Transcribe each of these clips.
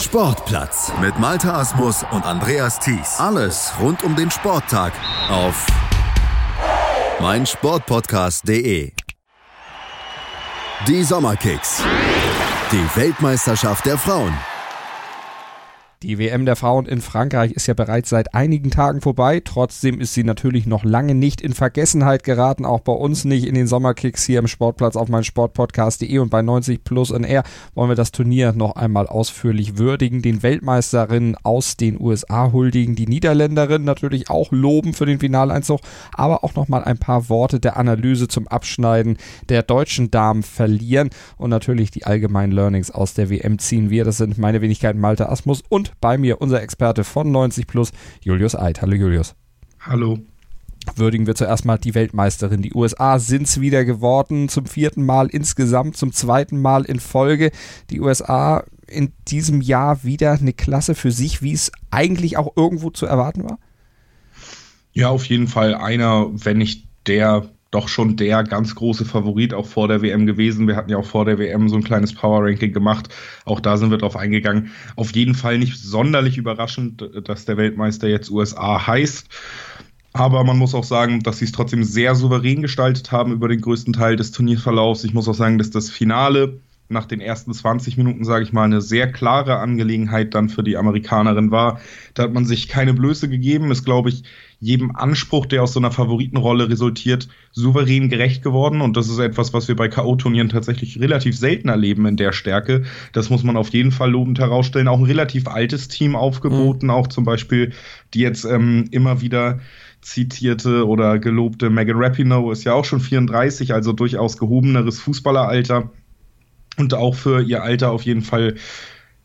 Sportplatz mit Malta Asmus und Andreas Thies. Alles rund um den Sporttag auf meinsportpodcast.de. Die Sommerkicks. Die Weltmeisterschaft der Frauen. Die WM der Frauen in Frankreich ist ja bereits seit einigen Tagen vorbei. Trotzdem ist sie natürlich noch lange nicht in Vergessenheit geraten, auch bei uns nicht in den Sommerkicks hier im Sportplatz auf mein Sportpodcast.de und bei 90 Plus in Air wollen wir das Turnier noch einmal ausführlich würdigen, den Weltmeisterinnen aus den USA huldigen, die Niederländerinnen natürlich auch loben für den Finaleinzug, aber auch noch mal ein paar Worte der Analyse zum Abschneiden der deutschen Damen verlieren und natürlich die allgemeinen Learnings aus der WM ziehen wir. Das sind meine Wenigkeiten Malte Asmus und bei mir unser Experte von 90 Plus, Julius Eid. Hallo Julius. Hallo. Würdigen wir zuerst mal die Weltmeisterin. Die USA sind es wieder geworden, zum vierten Mal insgesamt, zum zweiten Mal in Folge. Die USA in diesem Jahr wieder eine Klasse für sich, wie es eigentlich auch irgendwo zu erwarten war? Ja, auf jeden Fall einer, wenn nicht der doch schon der ganz große Favorit auch vor der WM gewesen. Wir hatten ja auch vor der WM so ein kleines Power Ranking gemacht. Auch da sind wir drauf eingegangen. Auf jeden Fall nicht sonderlich überraschend, dass der Weltmeister jetzt USA heißt. Aber man muss auch sagen, dass sie es trotzdem sehr souverän gestaltet haben über den größten Teil des Turnierverlaufs. Ich muss auch sagen, dass das Finale nach den ersten 20 Minuten, sage ich mal, eine sehr klare Angelegenheit dann für die Amerikanerin war. Da hat man sich keine Blöße gegeben, ist, glaube ich, jedem Anspruch, der aus so einer Favoritenrolle resultiert, souverän gerecht geworden. Und das ist etwas, was wir bei K.O.-Turnieren tatsächlich relativ selten erleben in der Stärke. Das muss man auf jeden Fall lobend herausstellen. Auch ein relativ altes Team aufgeboten, mhm. auch zum Beispiel die jetzt ähm, immer wieder zitierte oder gelobte Megan Rapinoe ist ja auch schon 34, also durchaus gehobeneres Fußballeralter und auch für ihr Alter auf jeden Fall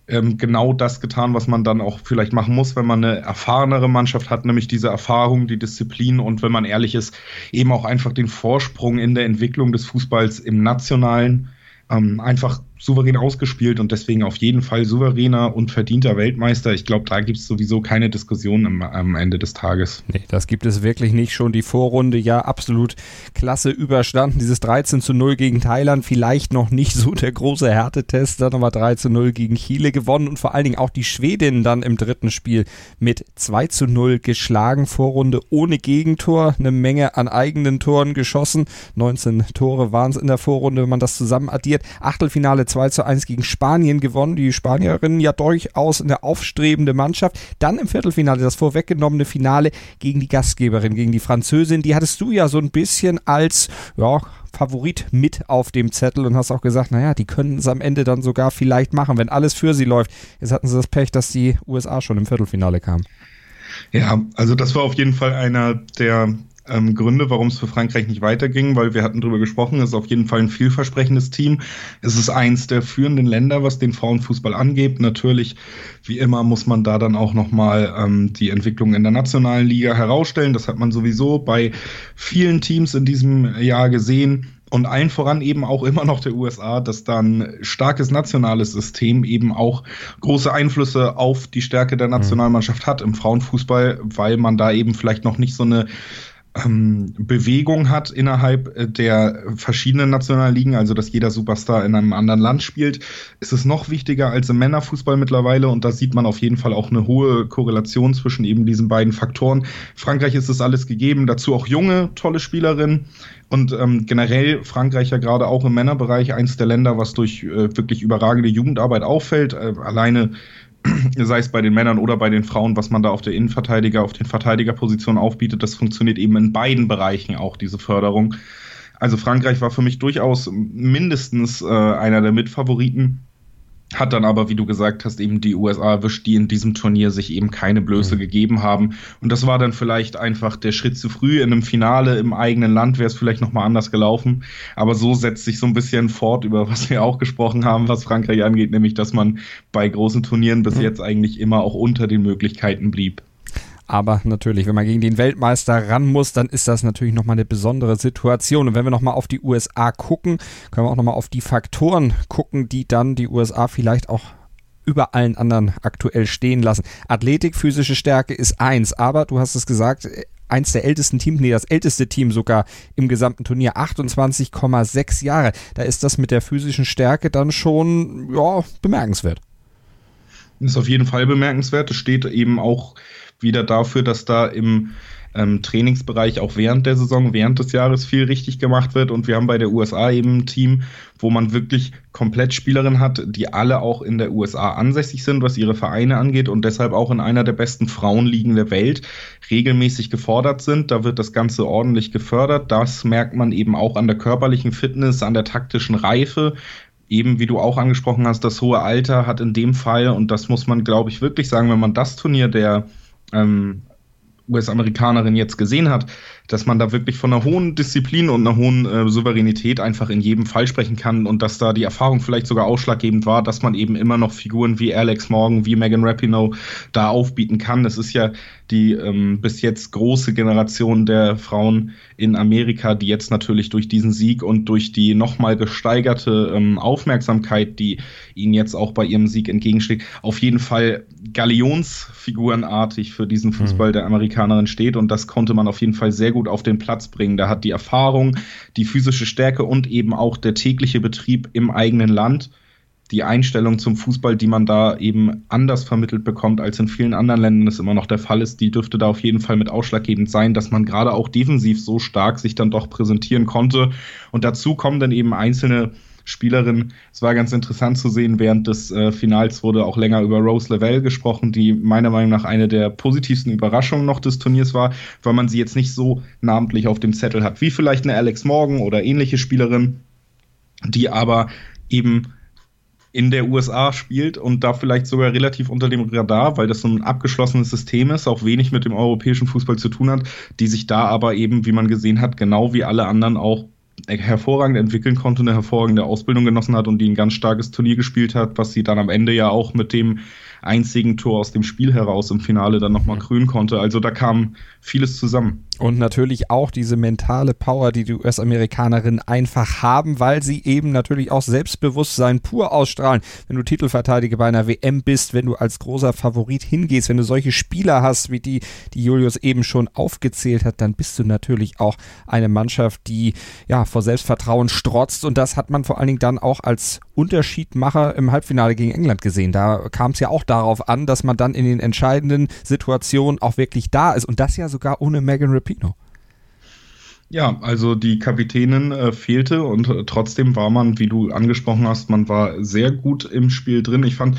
ähm, genau das getan, was man dann auch vielleicht machen muss, wenn man eine erfahrenere Mannschaft hat, nämlich diese Erfahrung, die Disziplin und wenn man ehrlich ist, eben auch einfach den Vorsprung in der Entwicklung des Fußballs im nationalen ähm, einfach souverän ausgespielt und deswegen auf jeden Fall souveräner und verdienter Weltmeister. Ich glaube, da gibt es sowieso keine Diskussion am, am, Ende des Tages. Nee, das gibt es wirklich nicht. Schon die Vorrunde ja absolut klasse überstanden. Dieses 13 zu 0 gegen Thailand, vielleicht noch nicht so der große Härtetest, dann aber 3 zu 0 gegen Chile gewonnen und vor allen Dingen auch die Schwedinnen dann im dritten Spiel mit 2 zu 0 geschlagen. Vorrunde ohne Gegentor, eine Menge an eigenen Toren geschossen. 19 Tore waren es in der Vorrunde, wenn man das zusammen addiert. Achtelfinale 2 zu 1 gegen Spanien gewonnen. Die Spanierinnen ja durchaus eine aufstrebende Mannschaft. Dann im Viertelfinale das vorweggenommene Finale gegen die Gastgeberin, gegen die Französin. Die hattest du ja so ein bisschen als, ja, Favorit mit auf dem Zettel und hast auch gesagt, naja, die können es am Ende dann sogar vielleicht machen, wenn alles für sie läuft. Jetzt hatten sie das Pech, dass die USA schon im Viertelfinale kamen. Ja, also das war auf jeden Fall einer der ähm, Gründe, warum es für Frankreich nicht weiterging, weil wir hatten darüber gesprochen, es ist auf jeden Fall ein vielversprechendes Team. Es ist eins der führenden Länder, was den Frauenfußball angeht. Natürlich, wie immer, muss man da dann auch nochmal ähm, die Entwicklung in der nationalen Liga herausstellen. Das hat man sowieso bei vielen Teams in diesem Jahr gesehen und allen voran eben auch immer noch der USA, dass dann starkes nationales System eben auch große Einflüsse auf die Stärke der mhm. Nationalmannschaft hat im Frauenfußball, weil man da eben vielleicht noch nicht so eine ähm, Bewegung hat innerhalb äh, der verschiedenen Nationalligen, also dass jeder Superstar in einem anderen Land spielt, ist es noch wichtiger als im Männerfußball mittlerweile und da sieht man auf jeden Fall auch eine hohe Korrelation zwischen eben diesen beiden Faktoren. Frankreich ist es alles gegeben, dazu auch junge, tolle Spielerinnen und ähm, generell Frankreich ja gerade auch im Männerbereich eins der Länder, was durch äh, wirklich überragende Jugendarbeit auffällt. Äh, alleine sei es bei den Männern oder bei den Frauen, was man da auf der Innenverteidiger, auf den Verteidigerpositionen aufbietet, das funktioniert eben in beiden Bereichen auch, diese Förderung. Also Frankreich war für mich durchaus mindestens äh, einer der Mitfavoriten. Hat dann aber, wie du gesagt hast, eben die USA erwischt, die in diesem Turnier sich eben keine Blöße mhm. gegeben haben. Und das war dann vielleicht einfach der Schritt zu früh. In einem Finale im eigenen Land wäre es vielleicht nochmal anders gelaufen. Aber so setzt sich so ein bisschen fort, über was wir auch gesprochen haben, was Frankreich angeht, nämlich, dass man bei großen Turnieren bis mhm. jetzt eigentlich immer auch unter den Möglichkeiten blieb. Aber natürlich, wenn man gegen den Weltmeister ran muss, dann ist das natürlich nochmal eine besondere Situation. Und wenn wir nochmal auf die USA gucken, können wir auch nochmal auf die Faktoren gucken, die dann die USA vielleicht auch über allen anderen aktuell stehen lassen. Athletik, physische Stärke ist eins, aber du hast es gesagt, eins der ältesten Teams, nee, das älteste Team sogar im gesamten Turnier, 28,6 Jahre. Da ist das mit der physischen Stärke dann schon, ja, bemerkenswert. Ist auf jeden Fall bemerkenswert. Es steht eben auch wieder dafür, dass da im ähm, Trainingsbereich auch während der Saison, während des Jahres viel richtig gemacht wird. Und wir haben bei der USA eben ein Team, wo man wirklich komplett Spielerinnen hat, die alle auch in der USA ansässig sind, was ihre Vereine angeht und deshalb auch in einer der besten Frauenligen der Welt regelmäßig gefordert sind. Da wird das Ganze ordentlich gefördert. Das merkt man eben auch an der körperlichen Fitness, an der taktischen Reife eben wie du auch angesprochen hast, das hohe Alter hat in dem Fall, und das muss man, glaube ich, wirklich sagen, wenn man das Turnier der ähm, US-Amerikanerin jetzt gesehen hat, dass man da wirklich von einer hohen Disziplin und einer hohen äh, Souveränität einfach in jedem Fall sprechen kann und dass da die Erfahrung vielleicht sogar ausschlaggebend war, dass man eben immer noch Figuren wie Alex Morgan, wie Megan Rapinoe da aufbieten kann. Das ist ja die ähm, bis jetzt große Generation der Frauen in Amerika, die jetzt natürlich durch diesen Sieg und durch die nochmal gesteigerte ähm, Aufmerksamkeit, die ihnen jetzt auch bei ihrem Sieg entgegensteht, auf jeden Fall Galionsfigurenartig für diesen mhm. Fußball der Amerikanerin steht und das konnte man auf jeden Fall sehr gut auf den Platz bringen. Da hat die Erfahrung, die physische Stärke und eben auch der tägliche Betrieb im eigenen Land die Einstellung zum Fußball, die man da eben anders vermittelt bekommt, als in vielen anderen Ländern es immer noch der Fall ist, die dürfte da auf jeden Fall mit ausschlaggebend sein, dass man gerade auch defensiv so stark sich dann doch präsentieren konnte. Und dazu kommen dann eben einzelne Spielerinnen. Es war ganz interessant zu sehen, während des äh, Finals wurde auch länger über Rose Lavelle gesprochen, die meiner Meinung nach eine der positivsten Überraschungen noch des Turniers war, weil man sie jetzt nicht so namentlich auf dem Zettel hat, wie vielleicht eine Alex Morgan oder ähnliche Spielerin, die aber eben in der USA spielt und da vielleicht sogar relativ unter dem Radar, weil das so ein abgeschlossenes System ist, auch wenig mit dem europäischen Fußball zu tun hat, die sich da aber eben, wie man gesehen hat, genau wie alle anderen auch hervorragend entwickeln konnte, eine hervorragende Ausbildung genossen hat und die ein ganz starkes Turnier gespielt hat, was sie dann am Ende ja auch mit dem einzigen Tor aus dem Spiel heraus im Finale dann nochmal krönen konnte. Also da kam vieles zusammen. Und natürlich auch diese mentale Power, die die US-Amerikanerinnen einfach haben, weil sie eben natürlich auch Selbstbewusstsein pur ausstrahlen. Wenn du Titelverteidiger bei einer WM bist, wenn du als großer Favorit hingehst, wenn du solche Spieler hast, wie die, die Julius eben schon aufgezählt hat, dann bist du natürlich auch eine Mannschaft, die ja vor Selbstvertrauen strotzt. Und das hat man vor allen Dingen dann auch als Unterschiedmacher im Halbfinale gegen England gesehen. Da kam es ja auch darauf an, dass man dann in den entscheidenden Situationen auch wirklich da ist. Und das ja sogar ohne Megan Rapino. Ja, also die Kapitänin äh, fehlte und äh, trotzdem war man, wie du angesprochen hast, man war sehr gut im Spiel drin. Ich fand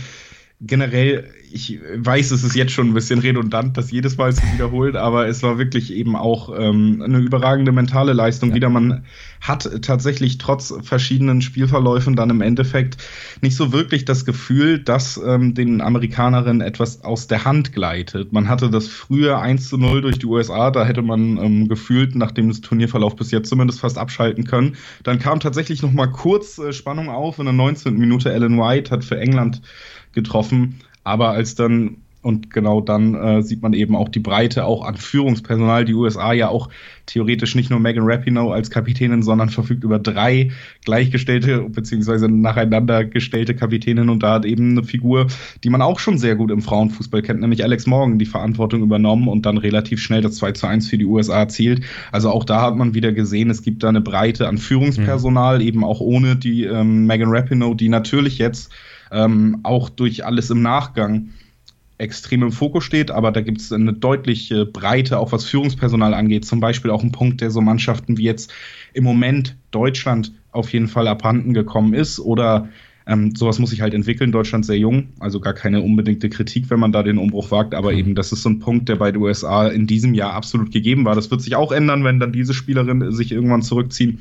generell, ich weiß, es ist jetzt schon ein bisschen redundant, das jedes Mal zu wiederholen, aber es war wirklich eben auch ähm, eine überragende mentale Leistung ja. wieder. Man hat tatsächlich trotz verschiedenen Spielverläufen dann im Endeffekt nicht so wirklich das Gefühl, dass ähm, den Amerikanerinnen etwas aus der Hand gleitet. Man hatte das früher 1 zu 0 durch die USA, da hätte man ähm, gefühlt, nachdem das Turnierverlauf bis jetzt zumindest fast abschalten können. Dann kam tatsächlich noch mal kurz äh, Spannung auf in der 19. Minute. Ellen White hat für England getroffen. Aber als dann und genau dann äh, sieht man eben auch die Breite auch an Führungspersonal. Die USA ja auch theoretisch nicht nur Megan Rapinoe als Kapitänin, sondern verfügt über drei gleichgestellte bzw. nacheinander gestellte Kapitäninnen und da hat eben eine Figur, die man auch schon sehr gut im Frauenfußball kennt, nämlich Alex Morgan, die Verantwortung übernommen und dann relativ schnell das 2 zu 1 für die USA erzielt. Also auch da hat man wieder gesehen, es gibt da eine Breite an Führungspersonal, mhm. eben auch ohne die ähm, Megan Rapinoe, die natürlich jetzt ähm, auch durch alles im Nachgang extrem im Fokus steht, aber da gibt es eine deutliche Breite, auch was Führungspersonal angeht. Zum Beispiel auch ein Punkt, der so Mannschaften wie jetzt im Moment Deutschland auf jeden Fall abhanden gekommen ist oder ähm, sowas muss sich halt entwickeln. Deutschland sehr jung, also gar keine unbedingte Kritik, wenn man da den Umbruch wagt. Aber mhm. eben, das ist so ein Punkt, der bei den USA in diesem Jahr absolut gegeben war. Das wird sich auch ändern, wenn dann diese Spielerinnen sich irgendwann zurückziehen.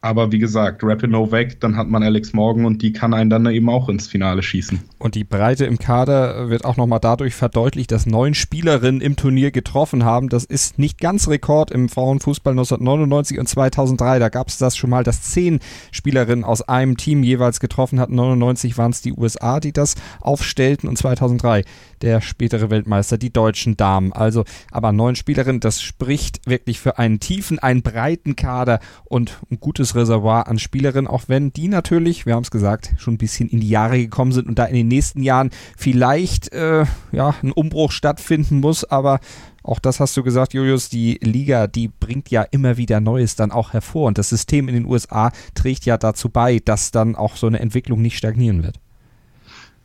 Aber wie gesagt, Rapinoe weg, dann hat man Alex Morgan und die kann einen dann eben auch ins Finale schießen. Und die Breite im Kader wird auch nochmal dadurch verdeutlicht, dass neun Spielerinnen im Turnier getroffen haben. Das ist nicht ganz Rekord im Frauenfußball 1999 und 2003. Da gab es das schon mal, dass zehn Spielerinnen aus einem Team jeweils getroffen hatten. 99 waren es die USA, die das aufstellten und 2003 der spätere Weltmeister, die deutschen Damen. Also, aber neun Spielerinnen, das spricht wirklich für einen tiefen, einen breiten Kader und ein gutes Reservoir an Spielerinnen, auch wenn die natürlich, wir haben es gesagt, schon ein bisschen in die Jahre gekommen sind und da in den nächsten Jahren vielleicht äh, ja, ein Umbruch stattfinden muss, aber auch das hast du gesagt, Julius, die Liga, die bringt ja immer wieder Neues dann auch hervor und das System in den USA trägt ja dazu bei, dass dann auch so eine Entwicklung nicht stagnieren wird.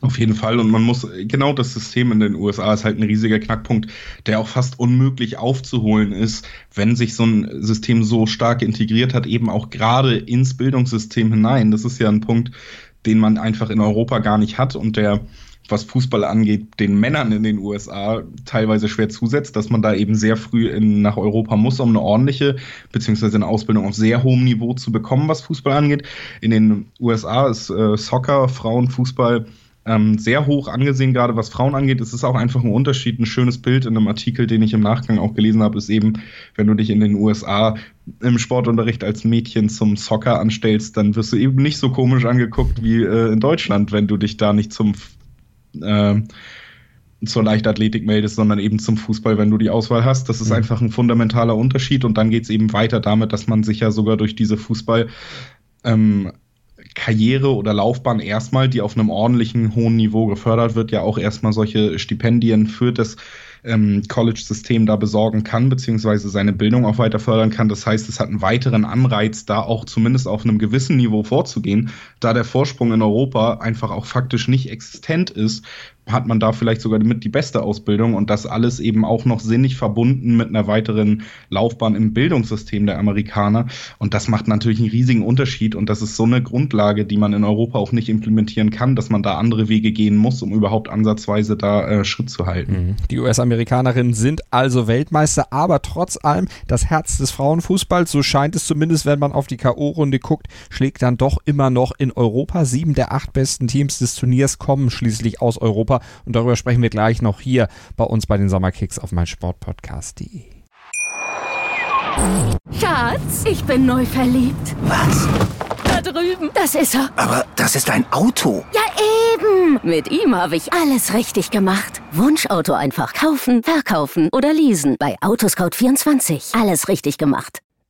Auf jeden Fall. Und man muss, genau das System in den USA ist halt ein riesiger Knackpunkt, der auch fast unmöglich aufzuholen ist, wenn sich so ein System so stark integriert hat, eben auch gerade ins Bildungssystem hinein. Das ist ja ein Punkt, den man einfach in Europa gar nicht hat und der, was Fußball angeht, den Männern in den USA teilweise schwer zusetzt, dass man da eben sehr früh in, nach Europa muss, um eine ordentliche beziehungsweise eine Ausbildung auf sehr hohem Niveau zu bekommen, was Fußball angeht. In den USA ist äh, Soccer, Frauenfußball ähm, sehr hoch angesehen, gerade was Frauen angeht. Es ist auch einfach ein Unterschied. Ein schönes Bild in einem Artikel, den ich im Nachgang auch gelesen habe, ist eben, wenn du dich in den USA im Sportunterricht als Mädchen zum Soccer anstellst, dann wirst du eben nicht so komisch angeguckt wie äh, in Deutschland, wenn du dich da nicht zum äh, zur Leichtathletik meldest, sondern eben zum Fußball, wenn du die Auswahl hast. Das ist mhm. einfach ein fundamentaler Unterschied und dann geht es eben weiter damit, dass man sich ja sogar durch diese Fußball ähm, Karriere oder Laufbahn erstmal, die auf einem ordentlichen hohen Niveau gefördert wird, ja auch erstmal solche Stipendien für das ähm, College-System da besorgen kann, beziehungsweise seine Bildung auch weiter fördern kann. Das heißt, es hat einen weiteren Anreiz, da auch zumindest auf einem gewissen Niveau vorzugehen, da der Vorsprung in Europa einfach auch faktisch nicht existent ist, hat man da vielleicht sogar mit die beste Ausbildung und das alles eben auch noch sinnig verbunden mit einer weiteren Laufbahn im Bildungssystem der Amerikaner. Und das macht natürlich einen riesigen Unterschied und das ist so eine Grundlage, die man in Europa auch nicht implementieren kann, dass man da andere Wege gehen muss, um überhaupt ansatzweise da äh, Schritt zu halten. Mhm. Die US-Amerikanerinnen sind also Weltmeister, aber trotz allem das Herz des Frauenfußballs, so scheint es zumindest, wenn man auf die K.O.-Runde guckt, schlägt dann doch immer noch in Europa. Sieben der acht besten Teams des Turniers kommen schließlich aus Europa. Europa. Und darüber sprechen wir gleich noch hier bei uns bei den Sommerkicks auf meinsportpodcast.de. Schatz, ich bin neu verliebt. Was? Da drüben. Das ist er. Aber das ist ein Auto. Ja, eben. Mit ihm habe ich alles richtig gemacht. Wunschauto einfach kaufen, verkaufen oder leasen. Bei Autoscout24. Alles richtig gemacht.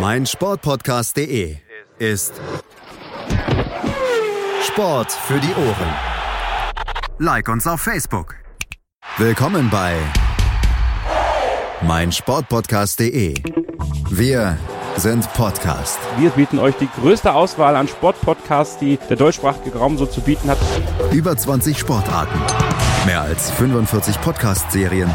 Mein Sportpodcast.de ist Sport für die Ohren. Like uns auf Facebook. Willkommen bei mein Sportpodcast.de. Wir sind Podcast. Wir bieten euch die größte Auswahl an Sportpodcasts, die der deutschsprachige Raum so zu bieten hat. Über 20 Sportarten, mehr als 45 Podcast-Serien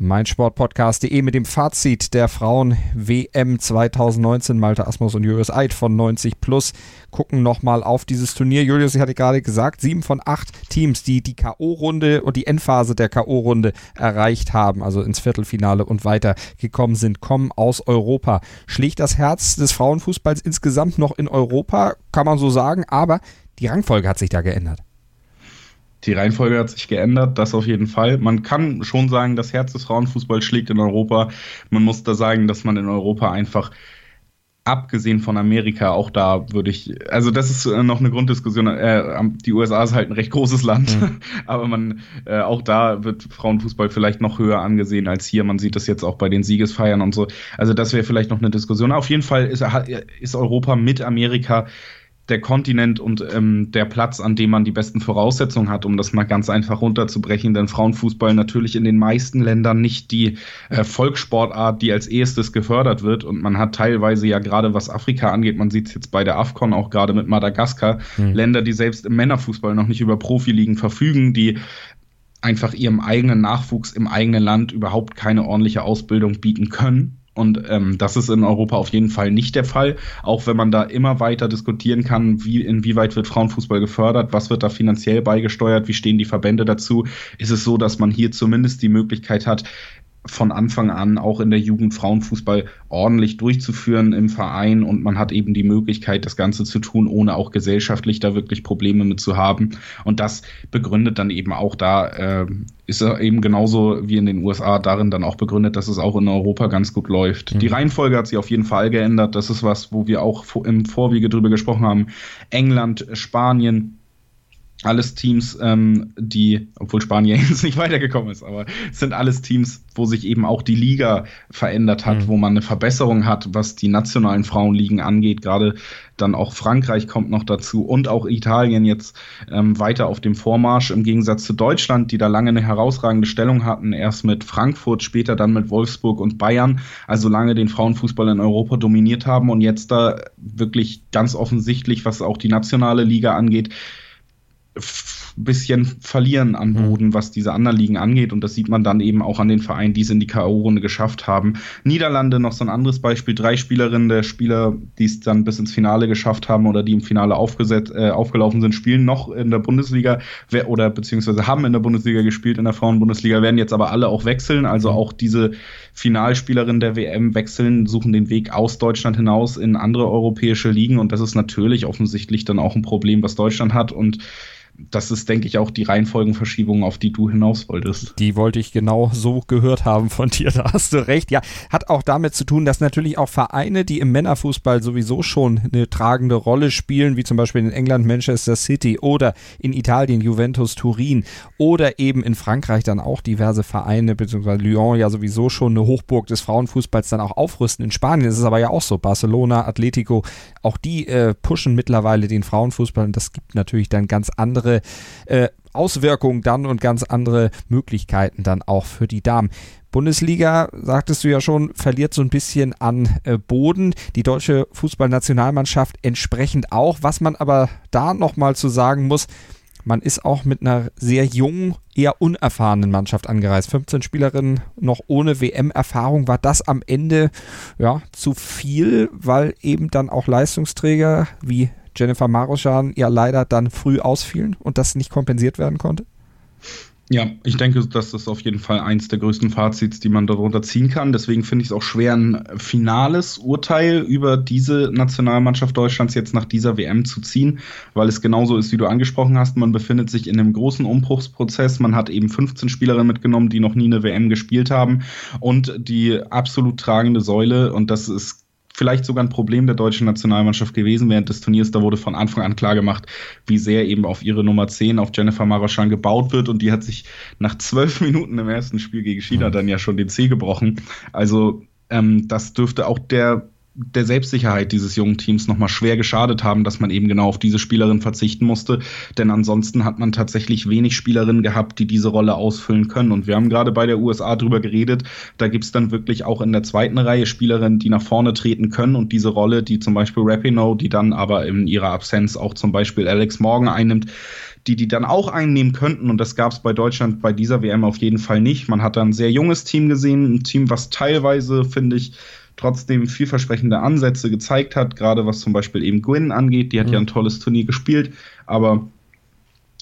meinsportpodcast.de mit dem Fazit der Frauen WM 2019. Malte Asmus und Julius Eid von 90 Plus gucken nochmal auf dieses Turnier. Julius, ich hatte gerade gesagt, sieben von acht Teams, die die K.O.-Runde und die Endphase der K.O.-Runde erreicht haben, also ins Viertelfinale und weiter gekommen sind, kommen aus Europa. Schlägt das Herz des Frauenfußballs insgesamt noch in Europa, kann man so sagen, aber die Rangfolge hat sich da geändert. Die Reihenfolge hat sich geändert, das auf jeden Fall. Man kann schon sagen, das Herz des Frauenfußballs schlägt in Europa. Man muss da sagen, dass man in Europa einfach abgesehen von Amerika, auch da würde ich, also das ist äh, noch eine Grunddiskussion. Äh, die USA ist halt ein recht großes Land, mhm. aber man, äh, auch da wird Frauenfußball vielleicht noch höher angesehen als hier. Man sieht das jetzt auch bei den Siegesfeiern und so. Also das wäre vielleicht noch eine Diskussion. Auf jeden Fall ist, ist Europa mit Amerika der Kontinent und ähm, der Platz, an dem man die besten Voraussetzungen hat, um das mal ganz einfach runterzubrechen. Denn Frauenfußball natürlich in den meisten Ländern nicht die äh, Volkssportart, die als erstes gefördert wird. Und man hat teilweise ja gerade was Afrika angeht, man sieht es jetzt bei der AFCON auch gerade mit Madagaskar, mhm. Länder, die selbst im Männerfußball noch nicht über Profiligen verfügen, die einfach ihrem eigenen Nachwuchs im eigenen Land überhaupt keine ordentliche Ausbildung bieten können und ähm, das ist in Europa auf jeden Fall nicht der Fall. Auch wenn man da immer weiter diskutieren kann, wie, inwieweit wird Frauenfußball gefördert, was wird da finanziell beigesteuert, wie stehen die Verbände dazu, ist es so, dass man hier zumindest die Möglichkeit hat, von Anfang an auch in der Jugend Frauenfußball ordentlich durchzuführen im Verein und man hat eben die Möglichkeit, das Ganze zu tun, ohne auch gesellschaftlich da wirklich Probleme mit zu haben. Und das begründet dann eben auch da, äh, ist eben genauso wie in den USA darin dann auch begründet, dass es auch in Europa ganz gut läuft. Mhm. Die Reihenfolge hat sich auf jeden Fall geändert. Das ist was, wo wir auch im Vorwege drüber gesprochen haben. England, Spanien, alles Teams, ähm, die, obwohl Spanien jetzt nicht weitergekommen ist, aber es sind alles Teams, wo sich eben auch die Liga verändert hat, mhm. wo man eine Verbesserung hat, was die nationalen Frauenligen angeht. Gerade dann auch Frankreich kommt noch dazu und auch Italien jetzt ähm, weiter auf dem Vormarsch im Gegensatz zu Deutschland, die da lange eine herausragende Stellung hatten, erst mit Frankfurt, später dann mit Wolfsburg und Bayern, also lange den Frauenfußball in Europa dominiert haben und jetzt da wirklich ganz offensichtlich, was auch die nationale Liga angeht, bisschen verlieren an mhm. Boden, was diese anderen Ligen angeht. Und das sieht man dann eben auch an den Vereinen, die es in die K.O.-Runde geschafft haben. Niederlande noch so ein anderes Beispiel. Drei Spielerinnen der Spieler, die es dann bis ins Finale geschafft haben oder die im Finale aufgesetzt, äh, aufgelaufen sind, spielen noch in der Bundesliga oder beziehungsweise haben in der Bundesliga gespielt, in der Frauenbundesliga, werden jetzt aber alle auch wechseln. Also mhm. auch diese Finalspielerinnen der WM wechseln, suchen den Weg aus Deutschland hinaus in andere europäische Ligen. Und das ist natürlich offensichtlich dann auch ein Problem, was Deutschland hat. Und das ist, denke ich, auch die Reihenfolgenverschiebung, auf die du hinaus wolltest. Die wollte ich genau so gehört haben von dir, da hast du recht. Ja, hat auch damit zu tun, dass natürlich auch Vereine, die im Männerfußball sowieso schon eine tragende Rolle spielen, wie zum Beispiel in England Manchester City oder in Italien Juventus Turin oder eben in Frankreich dann auch diverse Vereine, beziehungsweise Lyon ja sowieso schon eine Hochburg des Frauenfußballs dann auch aufrüsten. In Spanien ist es aber ja auch so. Barcelona, Atletico, auch die äh, pushen mittlerweile den Frauenfußball und das gibt natürlich dann ganz andere andere äh, Auswirkungen dann und ganz andere Möglichkeiten dann auch für die Damen. Bundesliga, sagtest du ja schon, verliert so ein bisschen an äh, Boden. Die deutsche Fußballnationalmannschaft entsprechend auch. Was man aber da nochmal zu sagen muss, man ist auch mit einer sehr jungen, eher unerfahrenen Mannschaft angereist. 15 Spielerinnen noch ohne WM-Erfahrung. War das am Ende ja, zu viel, weil eben dann auch Leistungsträger wie Jennifer Maruschan ja leider dann früh ausfielen und das nicht kompensiert werden konnte? Ja, ich denke, das ist auf jeden Fall eins der größten Fazits, die man darunter ziehen kann. Deswegen finde ich es auch schwer, ein finales Urteil über diese Nationalmannschaft Deutschlands jetzt nach dieser WM zu ziehen, weil es genauso ist, wie du angesprochen hast. Man befindet sich in einem großen Umbruchsprozess. Man hat eben 15 Spielerinnen mitgenommen, die noch nie eine WM gespielt haben und die absolut tragende Säule, und das ist vielleicht sogar ein Problem der deutschen Nationalmannschaft gewesen während des Turniers. Da wurde von Anfang an klar gemacht, wie sehr eben auf ihre Nummer 10, auf Jennifer Maraschan gebaut wird. Und die hat sich nach zwölf Minuten im ersten Spiel gegen China mhm. dann ja schon den C gebrochen. Also ähm, das dürfte auch der der Selbstsicherheit dieses jungen Teams nochmal schwer geschadet haben, dass man eben genau auf diese Spielerin verzichten musste. Denn ansonsten hat man tatsächlich wenig Spielerinnen gehabt, die diese Rolle ausfüllen können. Und wir haben gerade bei der USA drüber geredet. Da gibt's dann wirklich auch in der zweiten Reihe Spielerinnen, die nach vorne treten können und diese Rolle, die zum Beispiel Rapinoe, die dann aber in ihrer Absenz auch zum Beispiel Alex Morgan einnimmt, die die dann auch einnehmen könnten. Und das gab es bei Deutschland bei dieser WM auf jeden Fall nicht. Man hat da ein sehr junges Team gesehen, ein Team, was teilweise, finde ich, trotzdem vielversprechende Ansätze gezeigt hat, gerade was zum Beispiel eben Gwyn angeht. Die hat mhm. ja ein tolles Turnier gespielt, aber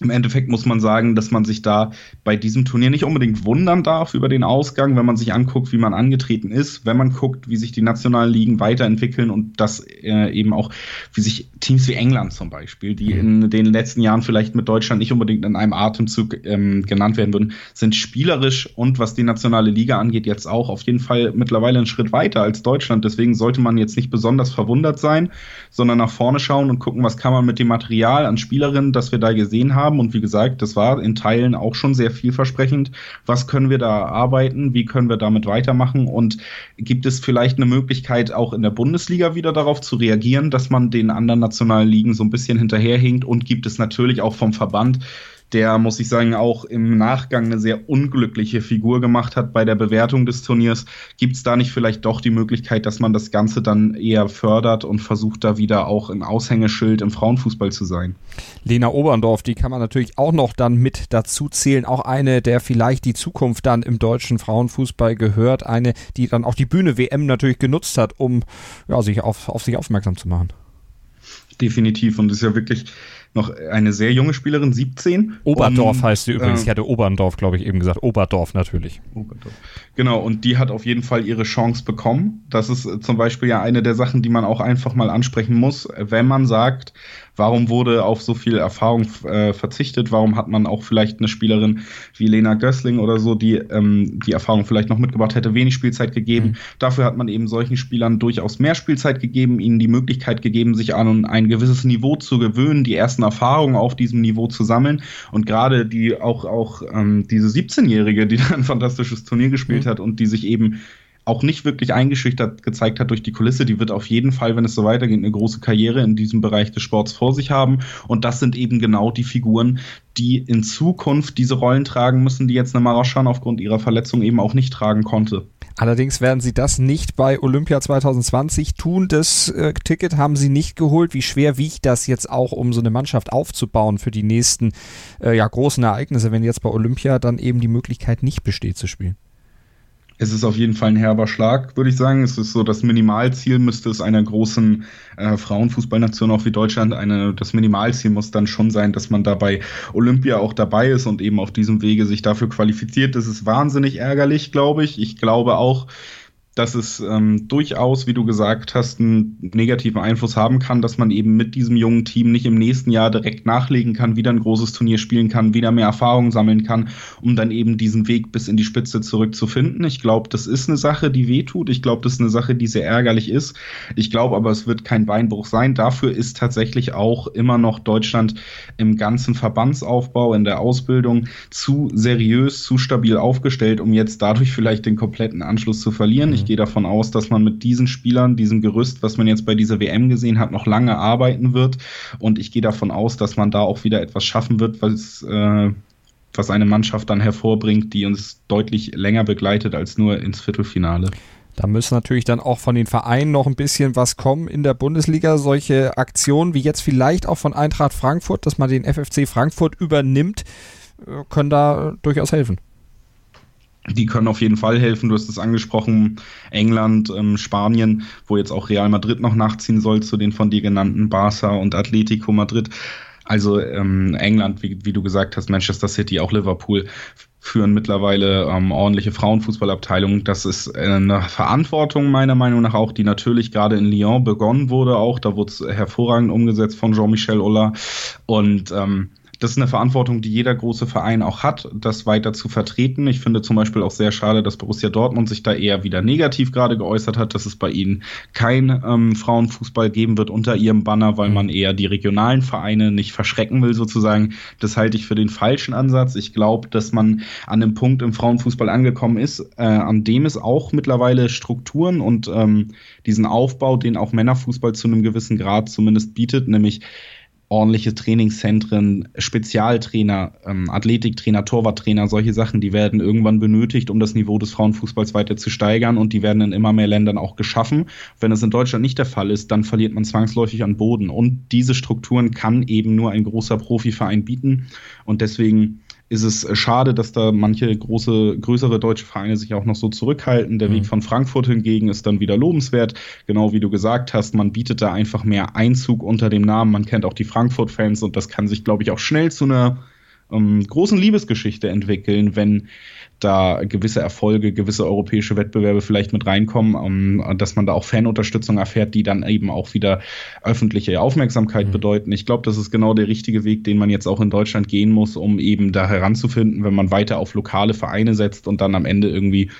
im Endeffekt muss man sagen, dass man sich da bei diesem Turnier nicht unbedingt wundern darf über den Ausgang, wenn man sich anguckt, wie man angetreten ist, wenn man guckt, wie sich die nationalen Ligen weiterentwickeln und das äh, eben auch, wie sich Teams wie England zum Beispiel, die mhm. in den letzten Jahren vielleicht mit Deutschland nicht unbedingt in einem Atemzug ähm, genannt werden würden, sind spielerisch und was die nationale Liga angeht, jetzt auch auf jeden Fall mittlerweile einen Schritt weiter als Deutschland. Deswegen sollte man jetzt nicht besonders verwundert sein, sondern nach vorne schauen und gucken, was kann man mit dem Material an Spielerinnen, das wir da gesehen haben, haben. Und wie gesagt, das war in Teilen auch schon sehr vielversprechend. Was können wir da arbeiten? Wie können wir damit weitermachen? Und gibt es vielleicht eine Möglichkeit, auch in der Bundesliga wieder darauf zu reagieren, dass man den anderen nationalen Ligen so ein bisschen hinterherhinkt? Und gibt es natürlich auch vom Verband der, muss ich sagen, auch im Nachgang eine sehr unglückliche Figur gemacht hat bei der Bewertung des Turniers. Gibt es da nicht vielleicht doch die Möglichkeit, dass man das Ganze dann eher fördert und versucht, da wieder auch ein Aushängeschild im Frauenfußball zu sein? Lena Oberndorf, die kann man natürlich auch noch dann mit dazu zählen. Auch eine, der vielleicht die Zukunft dann im deutschen Frauenfußball gehört. Eine, die dann auch die Bühne WM natürlich genutzt hat, um ja, sich auf, auf sich aufmerksam zu machen Definitiv. Und ist ja wirklich noch eine sehr junge Spielerin, 17. Oberdorf und, heißt sie übrigens. Äh, ich hatte Oberndorf, glaube ich, eben gesagt. Oberdorf natürlich. Oberdorf. Genau, und die hat auf jeden Fall ihre Chance bekommen. Das ist äh, zum Beispiel ja eine der Sachen, die man auch einfach mal ansprechen muss, wenn man sagt, warum wurde auf so viel Erfahrung äh, verzichtet, warum hat man auch vielleicht eine Spielerin wie Lena Gößling oder so, die ähm, die Erfahrung vielleicht noch mitgebracht hätte, wenig Spielzeit gegeben. Mhm. Dafür hat man eben solchen Spielern durchaus mehr Spielzeit gegeben, ihnen die Möglichkeit gegeben, sich an ein gewisses Niveau zu gewöhnen, die ersten Erfahrungen auf diesem Niveau zu sammeln. Und gerade die auch, auch ähm, diese 17-Jährige, die da ein fantastisches Turnier gespielt mhm. hat und die sich eben auch nicht wirklich eingeschüchtert gezeigt hat durch die Kulisse. Die wird auf jeden Fall, wenn es so weitergeht, eine große Karriere in diesem Bereich des Sports vor sich haben. Und das sind eben genau die Figuren, die in Zukunft diese Rollen tragen müssen, die jetzt eine Maraschan aufgrund ihrer Verletzung eben auch nicht tragen konnte. Allerdings werden sie das nicht bei Olympia 2020 tun. Das äh, Ticket haben sie nicht geholt. Wie schwer wiegt das jetzt auch, um so eine Mannschaft aufzubauen für die nächsten äh, ja, großen Ereignisse, wenn jetzt bei Olympia dann eben die Möglichkeit nicht besteht zu spielen? Es ist auf jeden Fall ein herber Schlag, würde ich sagen. Es ist so, das Minimalziel müsste es einer großen äh, Frauenfußballnation auch wie Deutschland, eine, das Minimalziel muss dann schon sein, dass man da bei Olympia auch dabei ist und eben auf diesem Wege sich dafür qualifiziert. Das ist wahnsinnig ärgerlich, glaube ich. Ich glaube auch, dass es ähm, durchaus, wie du gesagt hast, einen negativen Einfluss haben kann, dass man eben mit diesem jungen Team nicht im nächsten Jahr direkt nachlegen kann, wieder ein großes Turnier spielen kann, wieder mehr Erfahrung sammeln kann, um dann eben diesen Weg bis in die Spitze zurückzufinden. Ich glaube, das ist eine Sache, die wehtut. Ich glaube, das ist eine Sache, die sehr ärgerlich ist. Ich glaube aber, es wird kein Beinbruch sein. Dafür ist tatsächlich auch immer noch Deutschland im ganzen Verbandsaufbau, in der Ausbildung zu seriös, zu stabil aufgestellt, um jetzt dadurch vielleicht den kompletten Anschluss zu verlieren. Ich gehe davon aus, dass man mit diesen Spielern, diesem Gerüst, was man jetzt bei dieser WM gesehen hat, noch lange arbeiten wird. Und ich gehe davon aus, dass man da auch wieder etwas schaffen wird, was, äh, was eine Mannschaft dann hervorbringt, die uns deutlich länger begleitet als nur ins Viertelfinale. Da müssen natürlich dann auch von den Vereinen noch ein bisschen was kommen in der Bundesliga. Solche Aktionen wie jetzt vielleicht auch von Eintracht Frankfurt, dass man den FFC Frankfurt übernimmt, äh, können da durchaus helfen die können auf jeden Fall helfen. Du hast es angesprochen, England, ähm, Spanien, wo jetzt auch Real Madrid noch nachziehen soll zu den von dir genannten Barca und Atletico Madrid. Also ähm, England, wie, wie du gesagt hast, Manchester City, auch Liverpool führen mittlerweile ähm, ordentliche Frauenfußballabteilungen. Das ist eine Verantwortung meiner Meinung nach auch, die natürlich gerade in Lyon begonnen wurde. Auch da wurde es hervorragend umgesetzt von Jean-Michel Ola und ähm, das ist eine Verantwortung, die jeder große Verein auch hat, das weiter zu vertreten. Ich finde zum Beispiel auch sehr schade, dass Borussia Dortmund sich da eher wieder negativ gerade geäußert hat, dass es bei ihnen kein ähm, Frauenfußball geben wird unter ihrem Banner, weil man eher die regionalen Vereine nicht verschrecken will sozusagen. Das halte ich für den falschen Ansatz. Ich glaube, dass man an einem Punkt im Frauenfußball angekommen ist, äh, an dem es auch mittlerweile Strukturen und ähm, diesen Aufbau, den auch Männerfußball zu einem gewissen Grad zumindest bietet, nämlich ordentliche Trainingszentren, Spezialtrainer, ähm, Athletiktrainer, Torwarttrainer, solche Sachen, die werden irgendwann benötigt, um das Niveau des Frauenfußballs weiter zu steigern und die werden in immer mehr Ländern auch geschaffen. Wenn es in Deutschland nicht der Fall ist, dann verliert man zwangsläufig an Boden und diese Strukturen kann eben nur ein großer Profiverein bieten und deswegen ist es äh, schade, dass da manche große, größere deutsche Vereine sich auch noch so zurückhalten. Der mhm. Weg von Frankfurt hingegen ist dann wieder lobenswert. Genau wie du gesagt hast, man bietet da einfach mehr Einzug unter dem Namen. Man kennt auch die Frankfurt-Fans und das kann sich, glaube ich, auch schnell zu einer ähm, großen Liebesgeschichte entwickeln, wenn da gewisse Erfolge, gewisse europäische Wettbewerbe vielleicht mit reinkommen, um, ähm, dass man da auch Fanunterstützung erfährt, die dann eben auch wieder öffentliche Aufmerksamkeit mhm. bedeuten. Ich glaube, das ist genau der richtige Weg, den man jetzt auch in Deutschland gehen muss, um eben da heranzufinden, wenn man weiter auf lokale Vereine setzt und dann am Ende irgendwie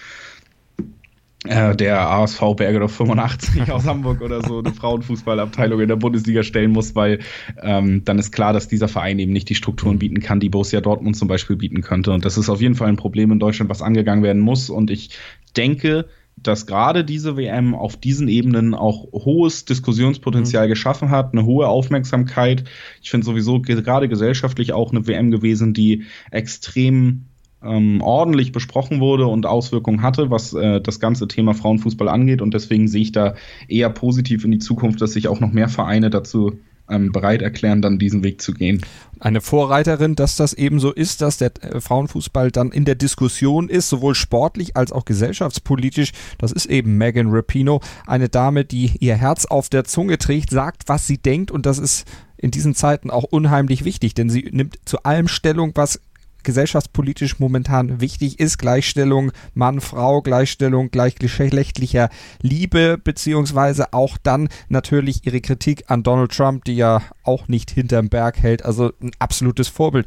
äh, der ASV Bergedorf 85 aus Hamburg oder so eine Frauenfußballabteilung in der Bundesliga stellen muss, weil ähm, dann ist klar, dass dieser Verein eben nicht die Strukturen mhm. bieten kann, die Borussia Dortmund zum Beispiel bieten könnte. Und das ist auf jeden Fall ein Problem in Deutschland, was angegangen werden muss. Und ich denke, dass gerade diese WM auf diesen Ebenen auch hohes Diskussionspotenzial mhm. geschaffen hat, eine hohe Aufmerksamkeit. Ich finde sowieso gerade gesellschaftlich auch eine WM gewesen, die extrem ähm, ordentlich besprochen wurde und Auswirkungen hatte, was äh, das ganze Thema Frauenfußball angeht. Und deswegen sehe ich da eher positiv in die Zukunft, dass sich auch noch mehr Vereine dazu ähm, bereit erklären, dann diesen Weg zu gehen. Eine Vorreiterin, dass das eben so ist, dass der äh, Frauenfußball dann in der Diskussion ist, sowohl sportlich als auch gesellschaftspolitisch. Das ist eben Megan Rapino, eine Dame, die ihr Herz auf der Zunge trägt, sagt, was sie denkt und das ist in diesen Zeiten auch unheimlich wichtig, denn sie nimmt zu allem Stellung, was gesellschaftspolitisch momentan wichtig ist. Gleichstellung Mann, Frau, Gleichstellung gleichgeschlechtlicher Liebe, beziehungsweise auch dann natürlich ihre Kritik an Donald Trump, die ja auch nicht hinterm Berg hält. Also ein absolutes Vorbild.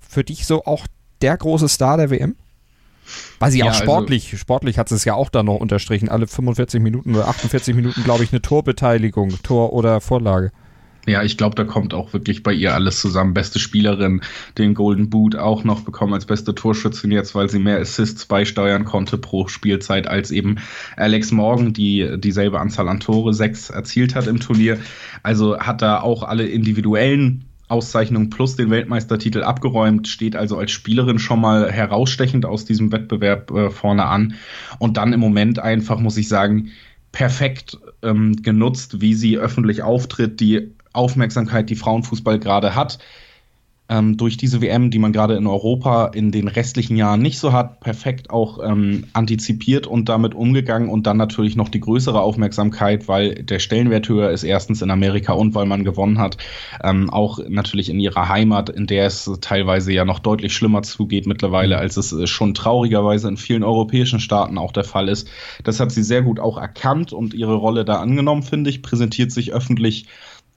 Für dich so auch der große Star der WM? Weil sie ja, auch sportlich, also, sportlich hat es ja auch dann noch unterstrichen, alle 45 Minuten oder 48 Minuten, glaube ich, eine Torbeteiligung, Tor oder Vorlage. Ja, ich glaube, da kommt auch wirklich bei ihr alles zusammen. Beste Spielerin, den Golden Boot auch noch bekommen als beste Torschützin jetzt, weil sie mehr Assists beisteuern konnte pro Spielzeit als eben Alex Morgan, die dieselbe Anzahl an Tore, sechs erzielt hat im Turnier. Also hat da auch alle individuellen Auszeichnungen plus den Weltmeistertitel abgeräumt, steht also als Spielerin schon mal herausstechend aus diesem Wettbewerb äh, vorne an. Und dann im Moment einfach, muss ich sagen, perfekt ähm, genutzt, wie sie öffentlich auftritt, die Aufmerksamkeit, die Frauenfußball gerade hat, ähm, durch diese WM, die man gerade in Europa in den restlichen Jahren nicht so hat, perfekt auch ähm, antizipiert und damit umgegangen und dann natürlich noch die größere Aufmerksamkeit, weil der Stellenwert höher ist, erstens in Amerika und weil man gewonnen hat, ähm, auch natürlich in ihrer Heimat, in der es teilweise ja noch deutlich schlimmer zugeht mittlerweile, als es äh, schon traurigerweise in vielen europäischen Staaten auch der Fall ist. Das hat sie sehr gut auch erkannt und ihre Rolle da angenommen, finde ich, präsentiert sich öffentlich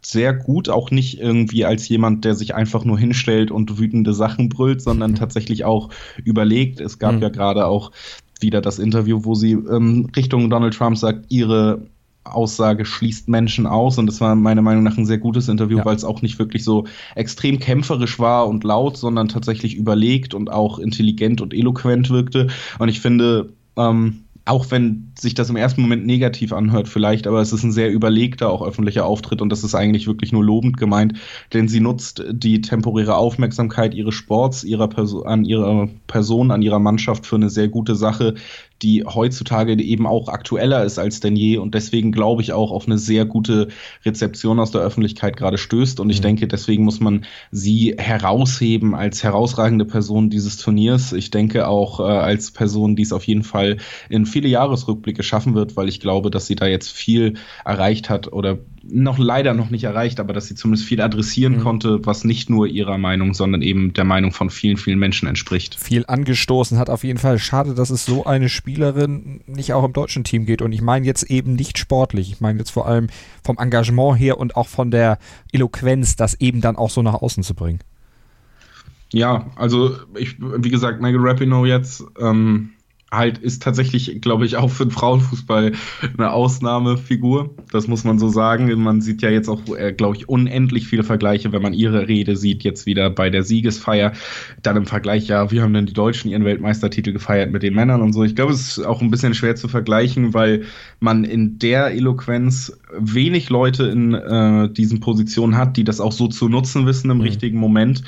sehr gut, auch nicht irgendwie als jemand, der sich einfach nur hinstellt und wütende Sachen brüllt, sondern mhm. tatsächlich auch überlegt. Es gab mhm. ja gerade auch wieder das Interview, wo sie ähm, Richtung Donald Trump sagt, ihre Aussage schließt Menschen aus und das war meiner Meinung nach ein sehr gutes Interview, ja. weil es auch nicht wirklich so extrem kämpferisch war und laut, sondern tatsächlich überlegt und auch intelligent und eloquent wirkte. Und ich finde, ähm, auch wenn sich das im ersten Moment negativ anhört vielleicht, aber es ist ein sehr überlegter, auch öffentlicher Auftritt und das ist eigentlich wirklich nur lobend gemeint, denn sie nutzt die temporäre Aufmerksamkeit ihres Sports, ihrer Person, an ihrer Person, an ihrer Mannschaft für eine sehr gute Sache, die heutzutage eben auch aktueller ist als denn je und deswegen glaube ich auch auf eine sehr gute Rezeption aus der Öffentlichkeit gerade stößt und ich mhm. denke, deswegen muss man sie herausheben als herausragende Person dieses Turniers. Ich denke auch äh, als Person, die es auf jeden Fall in viele Jahresrückblicke schaffen wird, weil ich glaube, dass sie da jetzt viel erreicht hat oder noch leider noch nicht erreicht, aber dass sie zumindest viel adressieren mhm. konnte, was nicht nur ihrer Meinung, sondern eben der Meinung von vielen, vielen Menschen entspricht. Viel angestoßen hat auf jeden Fall. Schade, dass es so eine Spielerin nicht auch im deutschen Team geht. Und ich meine jetzt eben nicht sportlich. Ich meine jetzt vor allem vom Engagement her und auch von der Eloquenz, das eben dann auch so nach außen zu bringen. Ja, also ich, wie gesagt, Megan Rapinoe jetzt, ähm, halt ist tatsächlich, glaube ich, auch für den Frauenfußball eine Ausnahmefigur. Das muss man so sagen. Man sieht ja jetzt auch, äh, glaube ich, unendlich viele Vergleiche, wenn man ihre Rede sieht, jetzt wieder bei der Siegesfeier. Dann im Vergleich, ja, wie haben denn die Deutschen ihren Weltmeistertitel gefeiert mit den Männern und so. Ich glaube, es ist auch ein bisschen schwer zu vergleichen, weil man in der Eloquenz wenig Leute in äh, diesen Positionen hat, die das auch so zu nutzen wissen im mhm. richtigen Moment.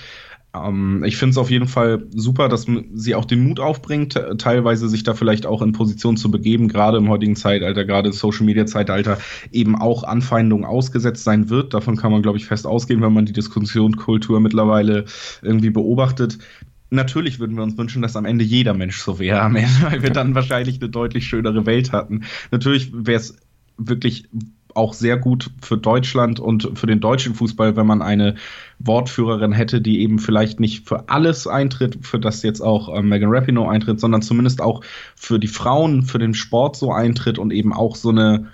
Ähm, ich finde es auf jeden Fall super, dass sie auch den Mut aufbringt, teilweise sich da vielleicht auch in Position zu begeben, gerade im heutigen Zeitalter, gerade im Social Media Zeitalter, eben auch Anfeindungen ausgesetzt sein wird. Davon kann man, glaube ich, fest ausgehen, wenn man die Diskussionskultur mittlerweile irgendwie beobachtet. Natürlich würden wir uns wünschen, dass am Ende jeder Mensch so wäre, weil wir dann wahrscheinlich eine deutlich schönere Welt hatten. Natürlich wäre es wirklich auch sehr gut für Deutschland und für den deutschen Fußball, wenn man eine Wortführerin hätte, die eben vielleicht nicht für alles eintritt, für das jetzt auch äh, Megan Rapinoe eintritt, sondern zumindest auch für die Frauen, für den Sport so eintritt und eben auch so eine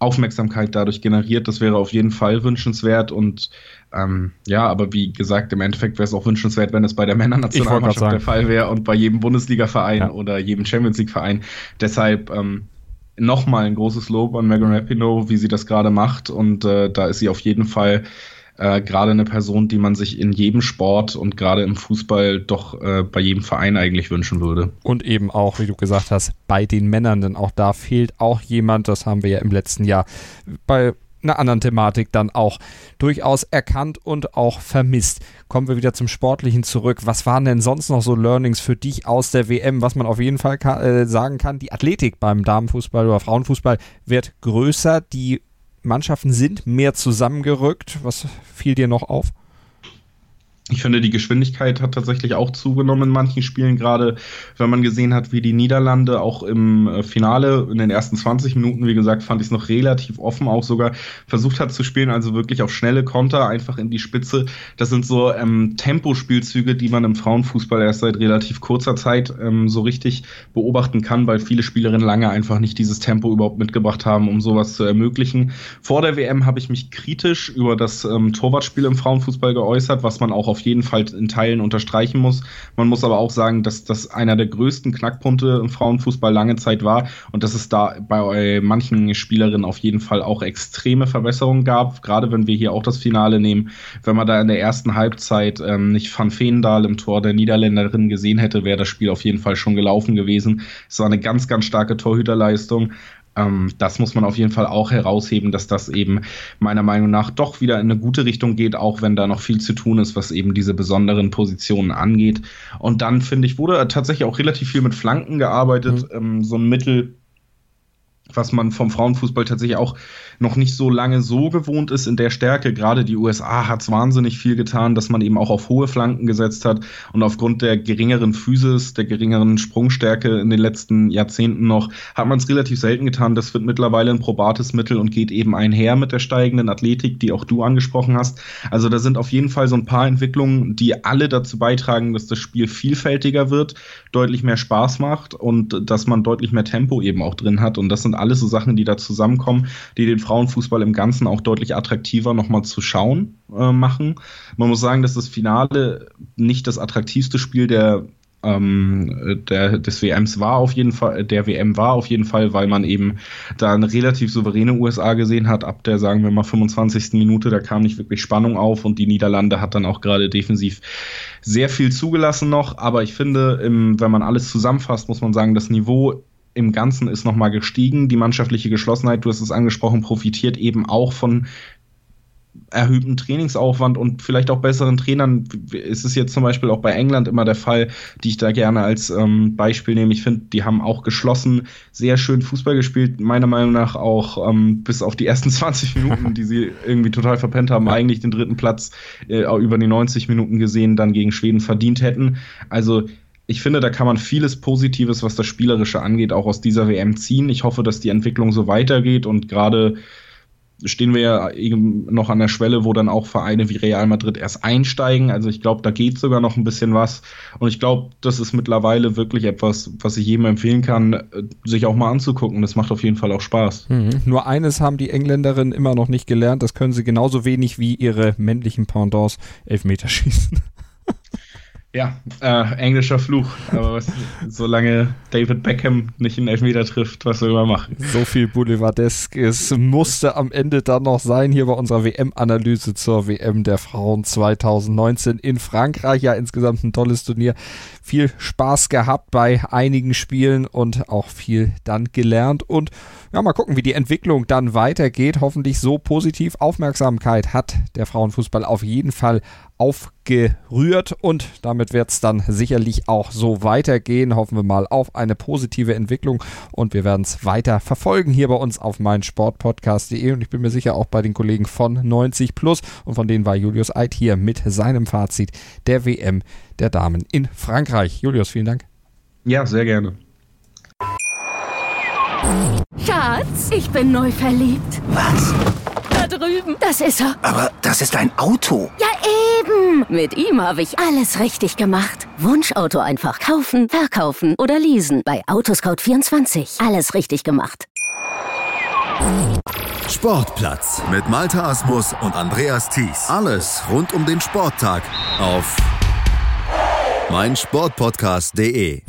Aufmerksamkeit dadurch generiert. Das wäre auf jeden Fall wünschenswert und ähm, ja, aber wie gesagt, im Endeffekt wäre es auch wünschenswert, wenn es bei der Männernationalmannschaft der Fall wäre und bei jedem Bundesliga-Verein ja. oder jedem Champions League-Verein. Deshalb ähm, nochmal ein großes Lob an Megan Rapinoe, wie sie das gerade macht. Und äh, da ist sie auf jeden Fall äh, gerade eine Person, die man sich in jedem Sport und gerade im Fußball doch äh, bei jedem Verein eigentlich wünschen würde. Und eben auch, wie du gesagt hast, bei den Männern, denn auch da fehlt auch jemand, das haben wir ja im letzten Jahr bei einer anderen Thematik dann auch durchaus erkannt und auch vermisst. Kommen wir wieder zum Sportlichen zurück. Was waren denn sonst noch so Learnings für dich aus der WM? Was man auf jeden Fall kann, äh, sagen kann, die Athletik beim Damenfußball oder Frauenfußball wird größer. Die Mannschaften sind mehr zusammengerückt. Was fiel dir noch auf? Ich finde, die Geschwindigkeit hat tatsächlich auch zugenommen in manchen Spielen, gerade wenn man gesehen hat, wie die Niederlande auch im äh, Finale in den ersten 20 Minuten, wie gesagt, fand ich es noch relativ offen, auch sogar versucht hat zu spielen, also wirklich auf schnelle Konter, einfach in die Spitze. Das sind so ähm, Tempospielzüge, die man im Frauenfußball erst seit relativ kurzer Zeit ähm, so richtig beobachten kann, weil viele Spielerinnen lange einfach nicht dieses Tempo überhaupt mitgebracht haben, um sowas zu ermöglichen. Vor der WM habe ich mich kritisch über das ähm, Torwartspiel im Frauenfußball geäußert, was man auch auf jeden Fall in Teilen unterstreichen muss. Man muss aber auch sagen, dass das einer der größten Knackpunkte im Frauenfußball lange Zeit war und dass es da bei manchen Spielerinnen auf jeden Fall auch extreme Verbesserungen gab. Gerade wenn wir hier auch das Finale nehmen, wenn man da in der ersten Halbzeit ähm, nicht Van Veendahl im Tor der Niederländerin gesehen hätte, wäre das Spiel auf jeden Fall schon gelaufen gewesen. Es war eine ganz, ganz starke Torhüterleistung. Ähm, das muss man auf jeden Fall auch herausheben, dass das eben meiner Meinung nach doch wieder in eine gute Richtung geht, auch wenn da noch viel zu tun ist, was eben diese besonderen Positionen angeht. Und dann finde ich, wurde tatsächlich auch relativ viel mit Flanken gearbeitet, mhm. ähm, so ein Mittel was man vom Frauenfußball tatsächlich auch noch nicht so lange so gewohnt ist in der Stärke. Gerade die USA hat es wahnsinnig viel getan, dass man eben auch auf hohe Flanken gesetzt hat und aufgrund der geringeren Physis, der geringeren Sprungstärke in den letzten Jahrzehnten noch, hat man es relativ selten getan. Das wird mittlerweile ein probates Mittel und geht eben einher mit der steigenden Athletik, die auch du angesprochen hast. Also da sind auf jeden Fall so ein paar Entwicklungen, die alle dazu beitragen, dass das Spiel vielfältiger wird, deutlich mehr Spaß macht und dass man deutlich mehr Tempo eben auch drin hat. Und das sind alles so Sachen, die da zusammenkommen, die den Frauenfußball im Ganzen auch deutlich attraktiver nochmal zu schauen äh, machen. Man muss sagen, dass das Finale nicht das attraktivste Spiel der ähm, der, des WMs war auf jeden Fall, der WM war auf jeden Fall, weil man eben da eine relativ souveräne USA gesehen hat, ab der, sagen wir mal, 25. Minute, da kam nicht wirklich Spannung auf und die Niederlande hat dann auch gerade defensiv sehr viel zugelassen noch, aber ich finde, im, wenn man alles zusammenfasst, muss man sagen, das Niveau im Ganzen ist nochmal gestiegen. Die mannschaftliche Geschlossenheit, du hast es angesprochen, profitiert eben auch von erhöhtem Trainingsaufwand und vielleicht auch besseren Trainern. Ist es jetzt zum Beispiel auch bei England immer der Fall, die ich da gerne als ähm, Beispiel nehme. Ich finde, die haben auch geschlossen sehr schön Fußball gespielt. Meiner Meinung nach auch ähm, bis auf die ersten 20 Minuten, die sie irgendwie total verpennt haben, eigentlich den dritten Platz äh, über die 90 Minuten gesehen, dann gegen Schweden verdient hätten. Also ich finde, da kann man vieles Positives, was das Spielerische angeht, auch aus dieser WM ziehen. Ich hoffe, dass die Entwicklung so weitergeht und gerade stehen wir ja eben noch an der Schwelle, wo dann auch Vereine wie Real Madrid erst einsteigen. Also ich glaube, da geht sogar noch ein bisschen was. Und ich glaube, das ist mittlerweile wirklich etwas, was ich jedem empfehlen kann, sich auch mal anzugucken. Das macht auf jeden Fall auch Spaß. Mhm. Nur eines haben die Engländerinnen immer noch nicht gelernt. Das können sie genauso wenig wie ihre männlichen Pendants Elfmeterschießen. Ja, äh, englischer Fluch. Aber was, solange David Beckham nicht einen Elfmeter trifft, was soll man machen? So viel Boulevardeskes musste am Ende dann noch sein hier bei unserer WM-Analyse zur WM der Frauen 2019 in Frankreich. Ja, insgesamt ein tolles Turnier. Viel Spaß gehabt bei einigen Spielen und auch viel dann gelernt. Und ja, mal gucken, wie die Entwicklung dann weitergeht. Hoffentlich so positiv. Aufmerksamkeit hat der Frauenfußball auf jeden Fall aufgerührt und damit wird es dann sicherlich auch so weitergehen. Hoffen wir mal auf eine positive Entwicklung und wir werden es weiter verfolgen hier bei uns auf meinsportpodcast.de und ich bin mir sicher auch bei den Kollegen von 90 Plus und von denen war Julius Eid hier mit seinem Fazit der WM der Damen in Frankreich. Julius, vielen Dank. Ja, sehr gerne. Schatz, ich bin neu verliebt. Was? Drüben. Das ist er. Aber das ist ein Auto. Ja, eben. Mit ihm habe ich alles richtig gemacht. Wunschauto einfach kaufen, verkaufen oder leasen. Bei Autoscout24. Alles richtig gemacht. Sportplatz mit Malta Asmus und Andreas Thies. Alles rund um den Sporttag auf meinsportpodcast.de.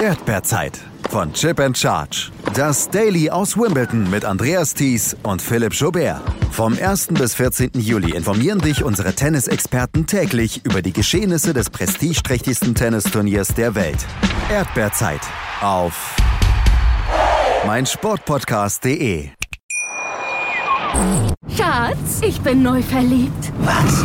Erdbeerzeit von Chip and Charge. Das Daily aus Wimbledon mit Andreas Thies und Philipp Jobert. Vom 1. bis 14. Juli informieren dich unsere Tennisexperten täglich über die Geschehnisse des prestigeträchtigsten Tennisturniers der Welt. Erdbeerzeit auf meinsportpodcast.de. Schatz, ich bin neu verliebt. Was?